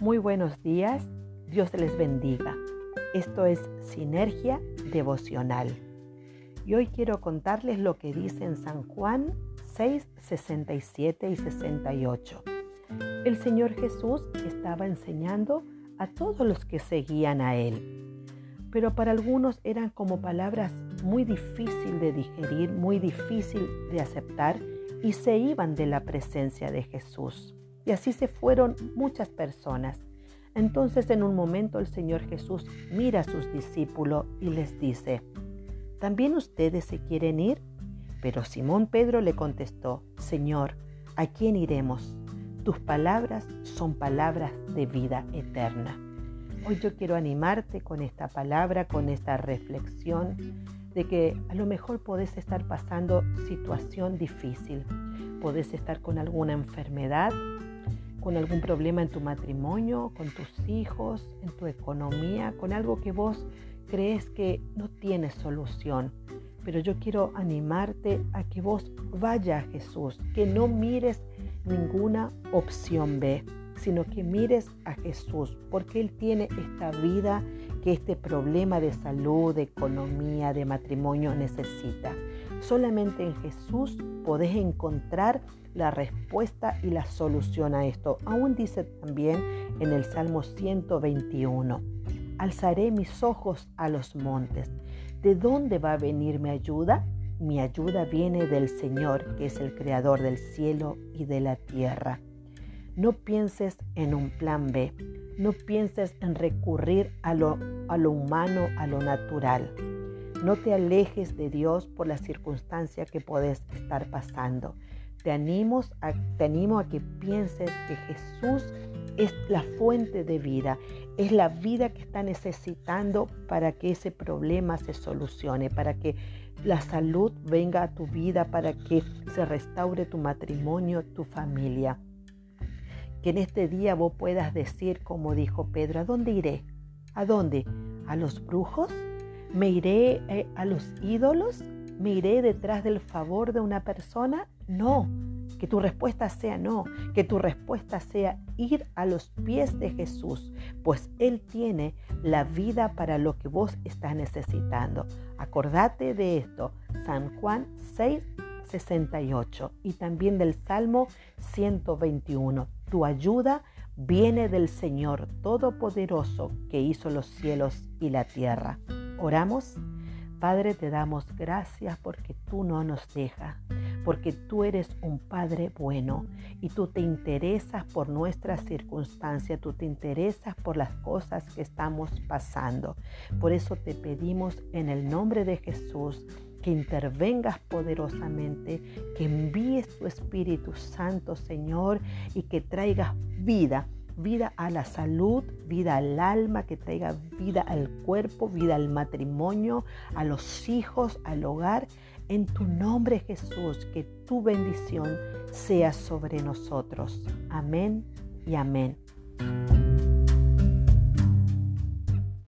Muy buenos días, Dios les bendiga. Esto es Sinergia Devocional. Y hoy quiero contarles lo que dice en San Juan 6, 67 y 68. El Señor Jesús estaba enseñando a todos los que seguían a Él, pero para algunos eran como palabras muy difícil de digerir, muy difícil de aceptar y se iban de la presencia de Jesús. Y así se fueron muchas personas. Entonces en un momento el Señor Jesús mira a sus discípulos y les dice, ¿también ustedes se quieren ir? Pero Simón Pedro le contestó, Señor, ¿a quién iremos? Tus palabras son palabras de vida eterna. Hoy yo quiero animarte con esta palabra, con esta reflexión de que a lo mejor podés estar pasando situación difícil, podés estar con alguna enfermedad, con algún problema en tu matrimonio, con tus hijos, en tu economía, con algo que vos crees que no tiene solución. Pero yo quiero animarte a que vos vaya a Jesús, que no mires ninguna opción B, sino que mires a Jesús, porque Él tiene esta vida que este problema de salud, de economía, de matrimonio necesita. Solamente en Jesús podés encontrar la respuesta y la solución a esto. Aún dice también en el Salmo 121, alzaré mis ojos a los montes. ¿De dónde va a venir mi ayuda? Mi ayuda viene del Señor, que es el creador del cielo y de la tierra. No pienses en un plan B, no pienses en recurrir a lo, a lo humano, a lo natural. No te alejes de Dios por la circunstancia que puedes estar pasando. Te animo, a, te animo a que pienses que Jesús es la fuente de vida, es la vida que está necesitando para que ese problema se solucione, para que la salud venga a tu vida, para que se restaure tu matrimonio, tu familia. Que en este día vos puedas decir, como dijo Pedro, ¿a dónde iré? ¿A dónde? ¿A los brujos? ¿Me iré eh, a los ídolos? ¿Me iré detrás del favor de una persona? No, que tu respuesta sea no, que tu respuesta sea ir a los pies de Jesús, pues Él tiene la vida para lo que vos estás necesitando. Acordate de esto, San Juan 6, 68 y también del Salmo 121. Tu ayuda viene del Señor Todopoderoso que hizo los cielos y la tierra. Oramos. Padre, te damos gracias porque tú no nos dejas, porque tú eres un Padre bueno y tú te interesas por nuestras circunstancias, tú te interesas por las cosas que estamos pasando. Por eso te pedimos en el nombre de Jesús que intervengas poderosamente, que envíes tu Espíritu Santo, Señor, y que traigas vida, vida a la salud, vida al alma, que traiga vida al cuerpo, vida al matrimonio, a los hijos, al hogar. En tu nombre Jesús, que tu bendición sea sobre nosotros. Amén y amén.